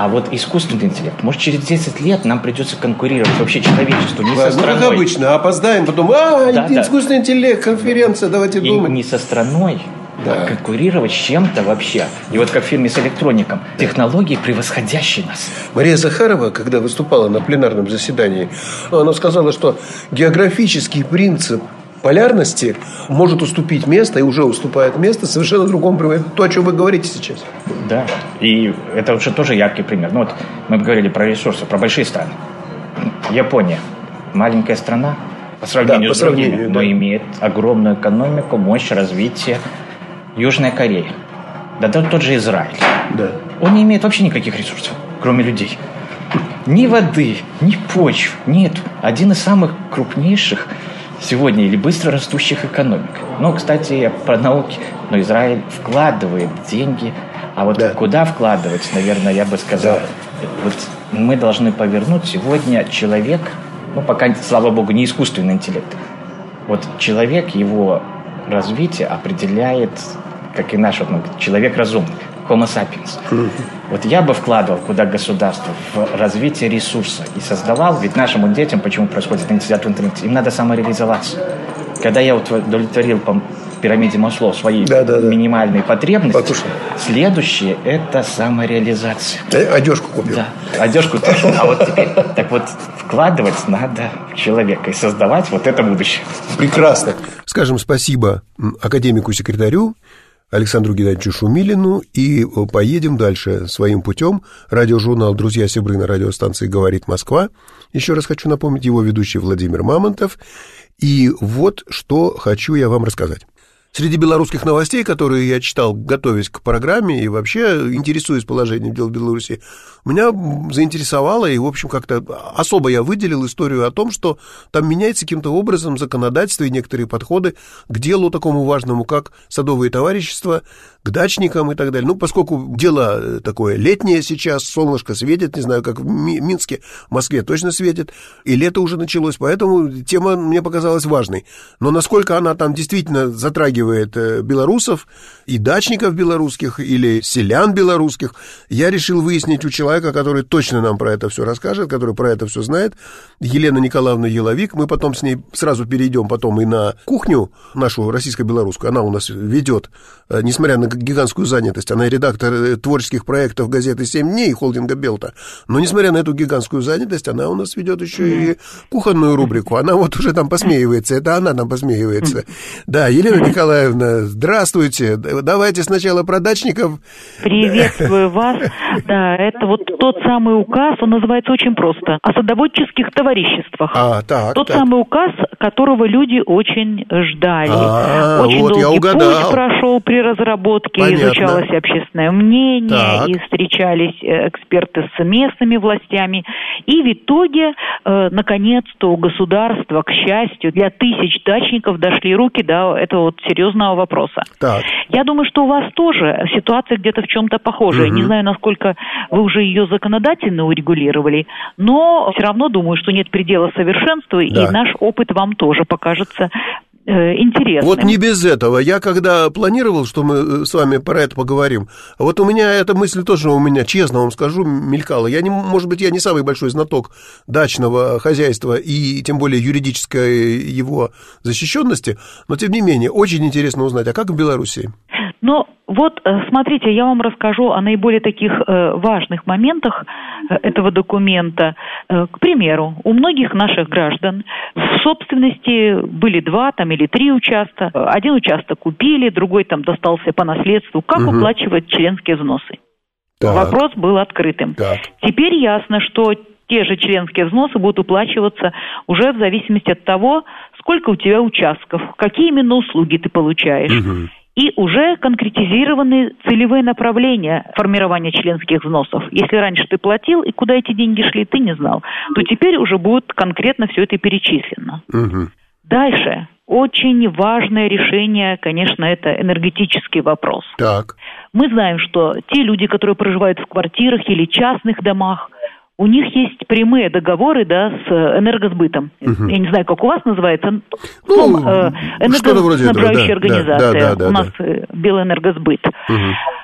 А вот искусственный интеллект, может, через 10 лет нам придется конкурировать вообще человечеству, не со страной. Ну, как обычно, опоздаем, потом, а, да, искусственный да. интеллект, конференция, давайте и думать. не со страной, да. а конкурировать с чем-то вообще. И вот как в фильме с электроником, технологии, превосходящие нас. Мария Захарова, когда выступала на пленарном заседании, она сказала, что географический принцип полярности может уступить место и уже уступает место совершенно другому примеру. То, о чем вы говорите сейчас. Да, и это уже тоже яркий пример. Ну вот мы говорили про ресурсы, про большие страны. Япония, маленькая страна, по сравнению да, по с другими, да. но имеет огромную экономику, мощь развития. Южная Корея, да тот же Израиль. Да. Он не имеет вообще никаких ресурсов, кроме людей. Ни воды, ни почв, нет. Один из самых крупнейших сегодня или быстро растущих экономик. Ну, кстати, про науки. Но Израиль вкладывает деньги. А вот да. куда вкладывать, наверное, я бы сказал, да. вот мы должны повернуть сегодня человек, ну, пока, слава богу, не искусственный интеллект. Вот человек, его развитие определяет, как и наш вот, ну, человек разумный. Homo sapiens. Вот я бы вкладывал куда государство в развитие ресурса и создавал, ведь нашим детям, почему происходит, в интернете, им надо самореализоваться. Когда я удовлетворил по пирамиде Масло свои да, да, да. минимальные потребности, Покушай. следующее – это самореализация. Э, одежку купил. Да, одежку тоже. А вот теперь, так вот, вкладывать надо в человека и создавать вот это будущее. Прекрасно. Скажем спасибо академику-секретарю Александру Геннадьевичу Шумилину и э, поедем дальше своим путем. Радиожурнал «Друзья Сибры» на радиостанции «Говорит Москва». Еще раз хочу напомнить, его ведущий Владимир Мамонтов. И вот что хочу я вам рассказать. Среди белорусских новостей, которые я читал, готовясь к программе и вообще интересуясь положением дел в Беларуси, меня заинтересовало, и, в общем, как-то особо я выделил историю о том, что там меняется каким-то образом законодательство и некоторые подходы к делу такому важному, как садовые товарищества, к дачникам и так далее. Ну, поскольку дело такое летнее сейчас, солнышко светит, не знаю, как в Минске, в Москве точно светит, и лето уже началось, поэтому тема мне показалась важной. Но насколько она там действительно затрагивает э, белорусов и дачников белорусских или селян белорусских, я решил выяснить у человека, который точно нам про это все расскажет, который про это все знает, Елена Николаевна Еловик. Мы потом с ней сразу перейдем потом и на кухню нашу российско-белорусскую. Она у нас ведет, э, несмотря на гигантскую занятость. Она редактор э, творческих проектов газеты «Семь дней» холдинга «Белта». Но, несмотря на эту гигантскую занятость, она у нас ведет еще и кухонную рубрику. Она вот уже там посмеивается. Это она там посмеивается. Да, Елена Николаевна, здравствуйте. Давайте сначала про дачников. Приветствую вас. Да, это вот тот самый указ, он называется очень просто. О садоводческих товариществах. А, так, тот так. самый указ, которого люди очень ждали. А, очень вот долгий путь прошел при разработке, Понятно. изучалось общественное мнение, так. и встречались э, эксперты с местными властями. И в итоге, э, наконец-то, у государства, к счастью, для тысяч дачников дошли руки до этого вот серьезного вопроса. Так. Я думаю, что у вас тоже ситуация где-то в чем-то похожая. Угу. Не знаю, насколько вы уже ее законодательно урегулировали, но все равно думаю, что нет предела совершенству, да. и наш опыт вам тоже покажется интересным. Вот не без этого. Я когда планировал, что мы э, с вами про это поговорим, вот у меня эта мысль тоже у меня, честно вам скажу, мелькала. Я не, может быть, я не самый большой знаток дачного хозяйства и тем более юридической его защищенности, но тем не менее очень интересно узнать, а как в Беларуси? Ну, вот, э, смотрите, я вам расскажу о наиболее таких э, важных моментах э, этого документа. К примеру, у многих наших граждан в собственности были два там или три участка. Один участок купили, другой там достался по наследству. Как угу. уплачивать членские взносы? Так. Вопрос был открытым. Так. Теперь ясно, что те же членские взносы будут уплачиваться уже в зависимости от того, сколько у тебя участков, какие именно услуги ты получаешь. Угу и уже конкретизированы целевые направления формирования членских взносов. Если раньше ты платил, и куда эти деньги шли, ты не знал, то теперь уже будет конкретно все это перечислено. Угу. Дальше. Очень важное решение, конечно, это энергетический вопрос. Так. Мы знаем, что те люди, которые проживают в квартирах или частных домах, у них есть прямые договоры да, с энергосбытом. Угу. Я не знаю, как у вас называется. Ну, э, энергоснабжающая да, организация. Да, да, да, у нас да. Э, Белэнергосбыт. Угу.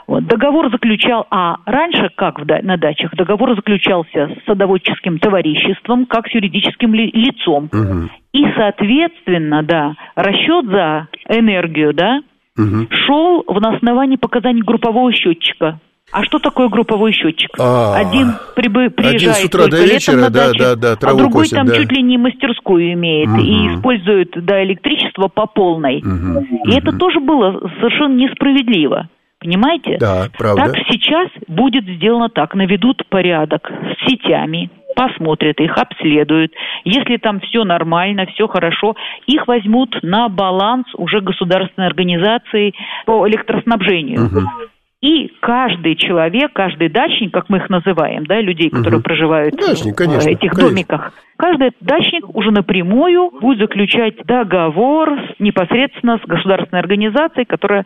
Вот, договор заключал, а раньше, как в, на дачах, договор заключался с садоводческим товариществом, как с юридическим ли, лицом. Угу. И, соответственно, да, расчет за энергию, да, угу. шел в основании показаний группового счетчика. А что такое групповой счетчик? А, один прибы, приезжает один с утра до вечера, на даче, да, да, да, а другой косит, там да. чуть ли не мастерскую имеет угу. и использует да, электричество по полной. Угу, и угу. это тоже было совершенно несправедливо. Понимаете? Да, правда. Так сейчас будет сделано так. Наведут порядок с сетями, посмотрят их, обследуют. Если там все нормально, все хорошо, их возьмут на баланс уже государственной организации по электроснабжению. Угу. И каждый человек, каждый дачник, как мы их называем, да, людей, которые угу. проживают Дачник, конечно, в этих конечно. домиках, каждый дачник уже напрямую будет заключать договор непосредственно с государственной организацией, которая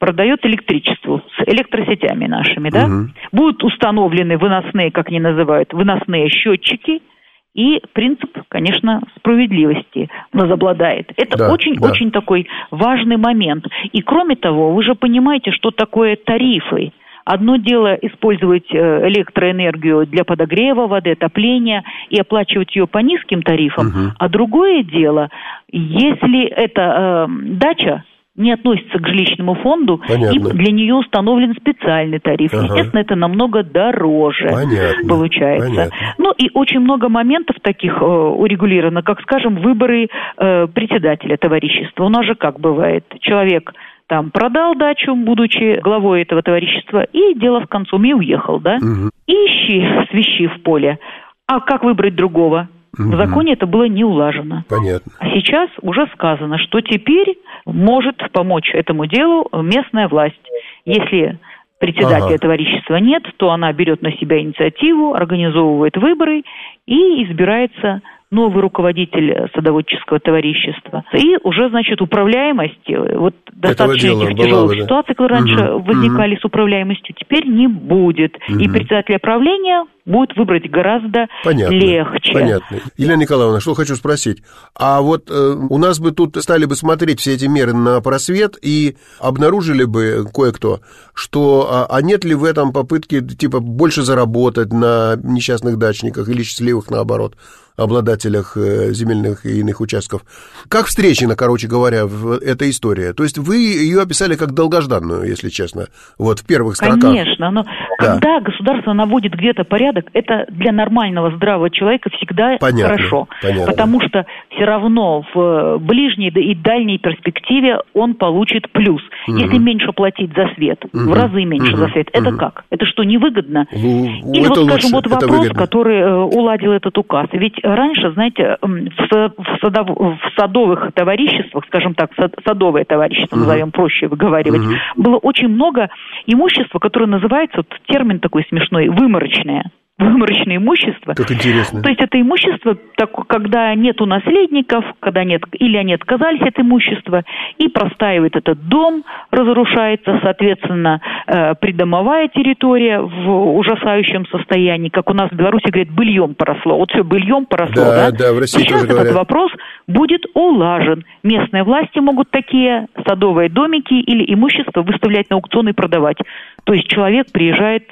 продает электричество с электросетями нашими, да. Угу. Будут установлены выносные, как они называют, выносные счетчики – и принцип, конечно, справедливости возобладает. Это очень-очень да. такой важный момент. И кроме того, вы же понимаете, что такое тарифы. Одно дело использовать э, электроэнергию для подогрева воды, отопления и оплачивать ее по низким тарифам, угу. а другое дело, если это э, дача, не относится к жилищному фонду, Понятно. и для нее установлен специальный тариф. Ага. Естественно, это намного дороже Понятно. получается. Понятно. Ну и очень много моментов таких э, урегулировано, как, скажем, выборы э, председателя товарищества. У нас же как бывает, человек там продал дачу, будучи главой этого товарищества, и дело в концу, и уехал, да? Угу. ищи свищи в поле. А как выбрать другого? В законе это было не улажено. Понятно. А сейчас уже сказано, что теперь может помочь этому делу местная власть. Если председателя ага. товарищества нет, то она берет на себя инициативу, организовывает выборы и избирается новый руководитель садоводческого товарищества. И уже, значит, управляемость, э, вот достаточно этих тяжелых была, ситуаций, которые угу, раньше возникали угу. с управляемостью, теперь не будет. Угу. И председателя правления будет выбрать гораздо понятно, легче. Понятно. Елена Николаевна, что хочу спросить. А вот э, у нас бы тут стали бы смотреть все эти меры на просвет и обнаружили бы кое-кто, что а, а нет ли в этом попытки типа больше заработать на несчастных дачниках или счастливых наоборот? Обладателях э, земельных и иных участков. Как встречена, короче говоря, эта история? То есть вы ее описали как долгожданную, если честно, вот в первых строках. Конечно, но да. когда государство наводит где-то порядок, это для нормального здравого человека всегда понятно, хорошо. Понятно. Потому что все равно в ближней и дальней перспективе он получит плюс. Угу. Если меньше платить за свет, угу. в разы меньше угу. за свет, это угу. как? Это что, невыгодно? Ну, Или вот, скажем, лучше, вот вопрос, который э, уладил этот указ. Ведь раньше, знаете, в, садов, в садовых товариществах, скажем так, садовое товарищество, угу. назовем проще выговаривать, угу. было очень много имущества, которое называется, вот термин такой смешной, выморочное. Выморочное имущество. Как интересно. То есть это имущество, так, когда нет наследников, когда нет, или они отказались от имущества, и простаивает этот дом, разрушается, соответственно, э, придомовая территория в ужасающем состоянии, как у нас в Беларуси говорят, быльем поросло. Вот все быльем поросло, да? Да, да, в России Сейчас тоже этот говорят. вопрос будет улажен. Местные власти могут такие садовые домики или имущество выставлять на аукцион и продавать. То есть человек приезжает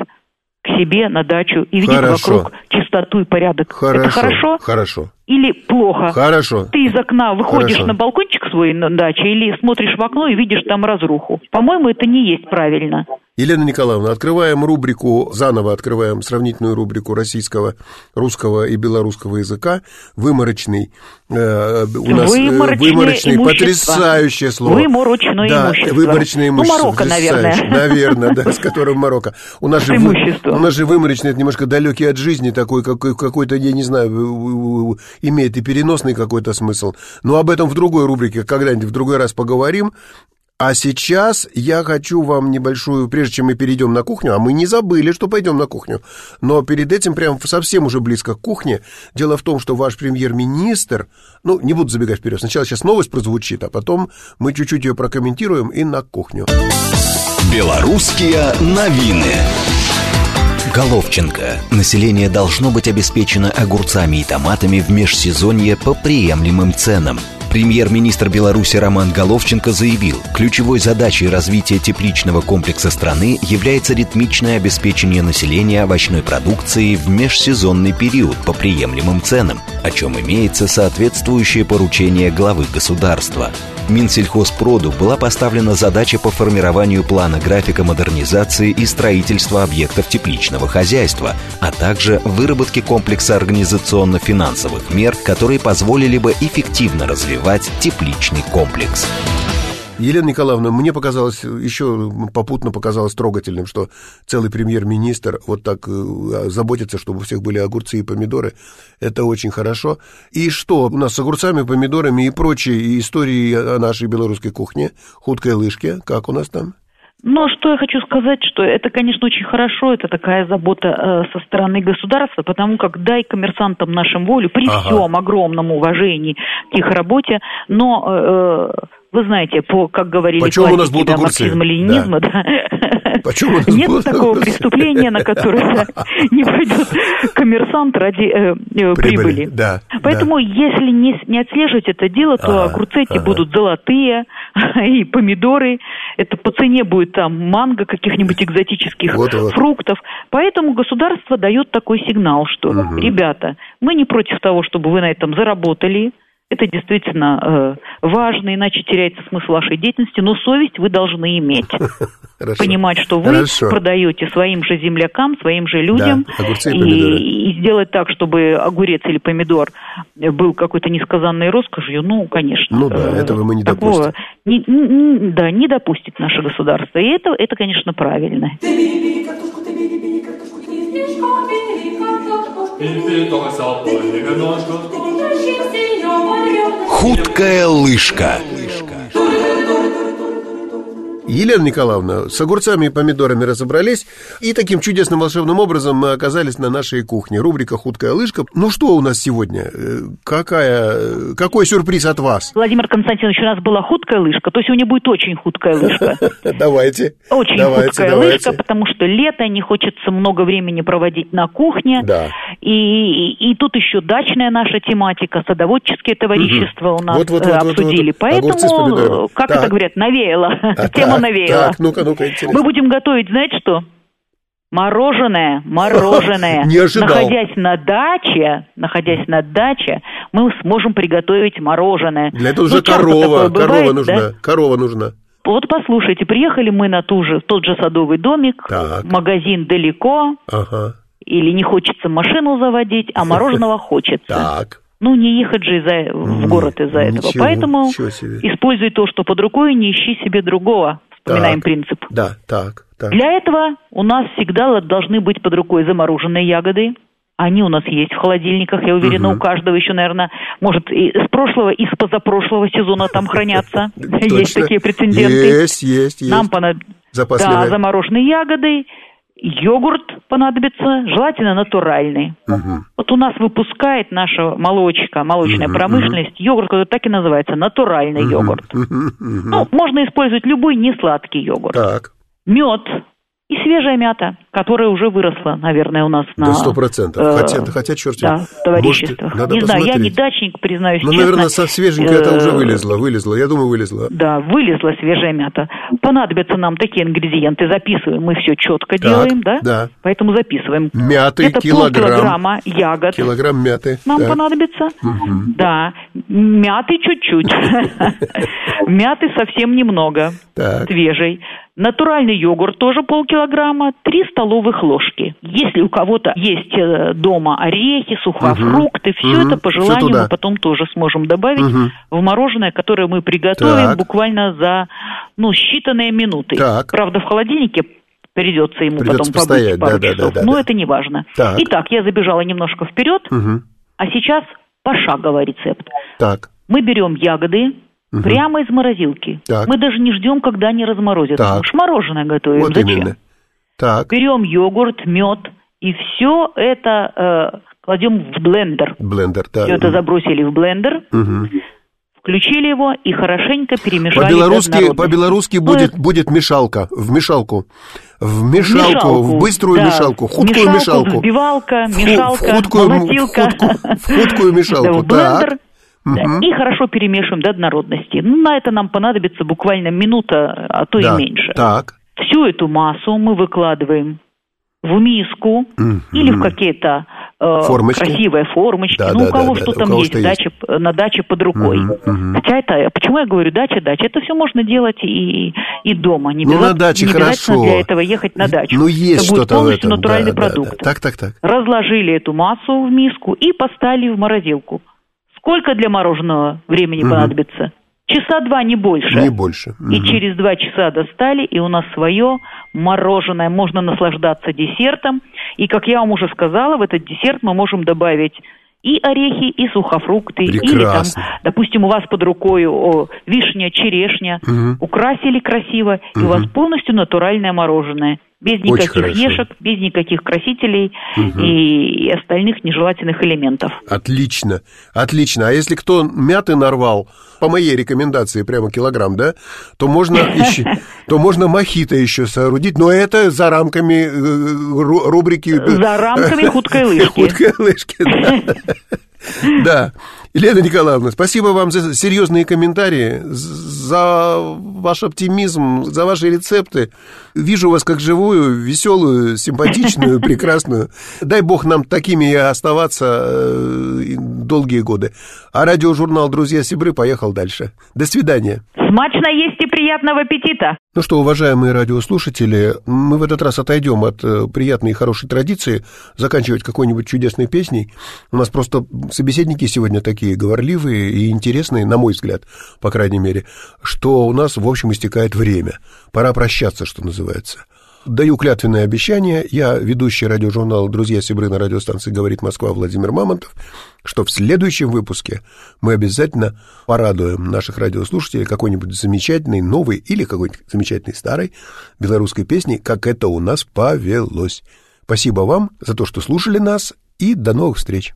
к себе на дачу и видит Хорошо. вокруг чистоту и порядок. Хорошо. Это хорошо? Хорошо. Или плохо? Хорошо. Ты из окна выходишь Хорошо. на балкончик свой на даче или смотришь в окно и видишь там разруху. По-моему, это не есть правильно. Елена Николаевна, открываем рубрику, заново открываем сравнительную рубрику российского, русского и белорусского языка. Выморочный. Э, у нас э, Выморочное выморочный, имущество. потрясающее слово. Выморочное да, имущество. выморочное Ну, имущество. Марокко, потрясающе. наверное. Наверное, да, с которым Марокко. У нас, же, у нас же выморочный, это немножко далекий от жизни, такой какой, какой-то, я не знаю, имеет и переносный какой-то смысл. Но об этом в другой рубрике, когда-нибудь в другой раз поговорим. А сейчас я хочу вам небольшую, прежде чем мы перейдем на кухню, а мы не забыли, что пойдем на кухню, но перед этим прям совсем уже близко к кухне. Дело в том, что ваш премьер-министр, ну, не буду забегать вперед, сначала сейчас новость прозвучит, а потом мы чуть-чуть ее прокомментируем и на кухню. Белорусские новины. Головченко. Население должно быть обеспечено огурцами и томатами в межсезонье по приемлемым ценам. Премьер-министр Беларуси Роман Головченко заявил, ключевой задачей развития тепличного комплекса страны является ритмичное обеспечение населения овощной продукцией в межсезонный период по приемлемым ценам, о чем имеется соответствующее поручение главы государства. Минсельхозпроду была поставлена задача по формированию плана графика модернизации и строительства объектов тепличного хозяйства, а также выработки комплекса организационно-финансовых мер, которые позволили бы эффективно развивать тепличный комплекс. Елена Николаевна, мне показалось, еще попутно показалось трогательным, что целый премьер-министр вот так э, заботится, чтобы у всех были огурцы и помидоры. Это очень хорошо. И что у нас с огурцами, помидорами и прочей истории о нашей белорусской кухне? Худкой лыжке, как у нас там? Но что я хочу сказать, что это, конечно, очень хорошо, это такая забота э, со стороны государства, потому как дай коммерсантам нашим волю при Ага. всем огромном уважении к их работе, но э, вы знаете, по, как говорили Почем у нас классики, будут да, огурцы? марксизма-ленинизма, да. Почем у нас Нет будут такого преступления, на которое не пойдет коммерсант ради э, э, прибыли. Да, Поэтому, если не, не отслеживать это дело, то Ага, огурцы эти ага. будут золотые, и помидоры, это по цене будет там манго каких-нибудь экзотических Вот-вот. фруктов. Поэтому государство дает такой сигнал, что, Мгм. ребята, мы не против того, чтобы вы на этом заработали, это действительно э, важно, иначе теряется смысл вашей деятельности, но совесть вы должны иметь. Хорошо. Понимать, что вы Хорошо. продаете своим же землякам, своим же людям, Да, огурцы и и сделать так, чтобы огурец или помидор был какой-то несказанной роскошью, ну, конечно. Ну да, э, этого мы не такого не- не- не- да, не допустит наше государство. И это, это, конечно, правильно. Худкая лыжка. Елена Николаевна, с огурцами и помидорами разобрались, и таким чудесным волшебным образом мы оказались на нашей кухне. Рубрика «Худкая лыжка». Ну что у нас сегодня? Э, Какая, какой сюрприз от вас? Владимир Константинович, у нас была худкая лыжка, то сегодня будет очень худкая лыжка. Давайте. Очень худкая лыжка, потому что лето, не хочется много времени проводить на кухне. Да. И, и, и тут еще дачная наша тематика, садоводческие товарищества у нас Вот, вот, э, вот, вот, обсудили. вот. Огурцы с Поэтому, э, как это говорят, навеяло. А, Тема так, навеяла. Так, ну-ка, ну-ка, интересно. Мы будем готовить, знаете что? Мороженое, мороженое. Не ожидал. Находясь на даче, находясь на даче, мы сможем приготовить мороженое. Для этого Ну, уже часто корова, корова бывает, нужна, да? корова нужна. Вот послушайте, приехали мы на ту же, тот же садовый домик, Так. магазин далеко, Ага, или не хочется машину заводить, а мороженого хочется. так. Ну, не ехать же из-за, в город из-за этого. Поэтому используй то, что под рукой, не ищи себе другого. Вспоминаем Так. принцип. Да, так, так. Для этого у нас всегда должны быть под рукой замороженные ягоды. Они у нас есть в холодильниках, я уверена, Мгм. у каждого еще, наверное, может, и с прошлого, и с позапрошлого сезона там хранятся. Есть такие прецеденты. Есть, есть, есть. Нам понадобится да, замороженные ягоды, йогурт понадобится, желательно натуральный. Угу. Вот у нас выпускает наша молочка, молочная угу, промышленность, угу. йогурт, который так и называется, натуральный угу, йогурт. Угу, угу. Ну, можно использовать любой несладкий йогурт. Так. Мед и свежая мята, которая уже выросла, наверное, у нас на... Да, сто процентов. Э, хотя, хотя, черт Да, товариществах. Может, не знаю, я не дачник, признаюсь Ну, честно. наверное, со свеженькой это уже вылезла, вылезла. Я думаю, вылезла. Да, вылезла свежая мята. Понадобятся нам такие ингредиенты, записываем, мы все четко так, делаем, да? Да. Поэтому записываем. Мяты, это килограмм. полкилограмма ягод. Килограмм мяты. Нам да. понадобится. Угу. Да. Мяты чуть-чуть. Мяты совсем немного. Свежей. Натуральный йогурт тоже полкилограмма, 3 столовых ложки. Если у кого-то есть э, дома орехи, сухофрукты, угу. все угу. это по желанию мы потом тоже сможем добавить угу. в мороженое, которое мы приготовим так. буквально за ну, считанные минуты. Так. Правда, в холодильнике придется ему придется потом побыть пару да, часов, да, да, но да. это не важно. Так. Итак, я забежала немножко вперед, угу. а сейчас пошаговый рецепт. Так. Мы берем ягоды, Угу. Прямо из морозилки. Так. Мы даже не ждем, когда они разморозятся. Так. Уж мороженое готовим. Вот Зачем? Именно. Так. Берем йогурт, мед, и все это э, кладем в блендер. Блендер, да. Все это забросили в блендер. Угу. Включили его и хорошенько перемешали. По-белорусски, по-белорусски будет, ну, будет мешалка, в мешалку. В мешалку, мешалку в быструю да. мешалку, худкую мешалку. мешалку. Взбивалка, мешалка, в худкую, молотилка. В худкую, в худкую мешалку. Да, в блендер. Так угу. и хорошо перемешиваем до однородности. Ну, на это нам понадобится буквально минута, а то да. и меньше. Так. Всю эту массу мы выкладываем в миску угу. или в какие-то э, формочки. красивые формочки. Да, ну, да, у кого да, что да, там есть, дача, на даче под рукой. Угу. Хотя это, почему я говорю дача, дача? Это все можно делать и, и дома. Не, ну, на даче не хорошо. для этого ехать на дачу. Ну, есть это что-то полностью в этом. натуральный да, продукт. Да, да. Так, так, так. Разложили эту массу в миску и поставили в морозилку. Сколько для мороженого времени угу. понадобится? Часа два, не больше. Не больше. Угу. И через два часа достали, и у нас свое мороженое. Можно наслаждаться десертом. И, как я вам уже сказала, в этот десерт мы можем добавить и орехи, и сухофрукты. Прекрасно. Или там, допустим, у вас под рукой о, вишня, черешня. Угу. Украсили красиво, угу. и у вас полностью натуральное мороженое без никаких ешек, без никаких красителей угу. и остальных нежелательных элементов. Отлично, отлично. А если кто мяты нарвал, по моей рекомендации, прямо килограмм, да, то можно еще, то можно мохито еще соорудить, но это за рамками э, рубрики... За рамками худкой лыжки. Худкой лыжки, да. Да. Елена Николаевна, спасибо вам за серьезные комментарии, за ваш оптимизм, за ваши рецепты. Вижу вас как живую, веселую, симпатичную, прекрасную. Дай бог нам такими оставаться э, долгие годы. А радиожурнал «Друзья Сибры» поехал дальше. До свидания. Смачно есть и приятного аппетита. Ну что, уважаемые радиослушатели, мы в этот раз отойдем от э, приятной и хорошей традиции заканчивать какой-нибудь чудесной песней. У нас просто собеседники сегодня такие говорливые и интересные, на мой взгляд, по крайней мере, что у нас, в общем, истекает время. Пора прощаться, что называется. Даю клятвенное обещание. Я, ведущий радиожурнала «Друзья Сибры» на радиостанции «Говорит Москва» Владимир Мамонтов, что в следующем выпуске мы обязательно порадуем наших радиослушателей какой-нибудь замечательной новой или какой-нибудь замечательной старой белорусской песней, как это у нас повелось. Спасибо вам за то, что слушали нас, и до новых встреч.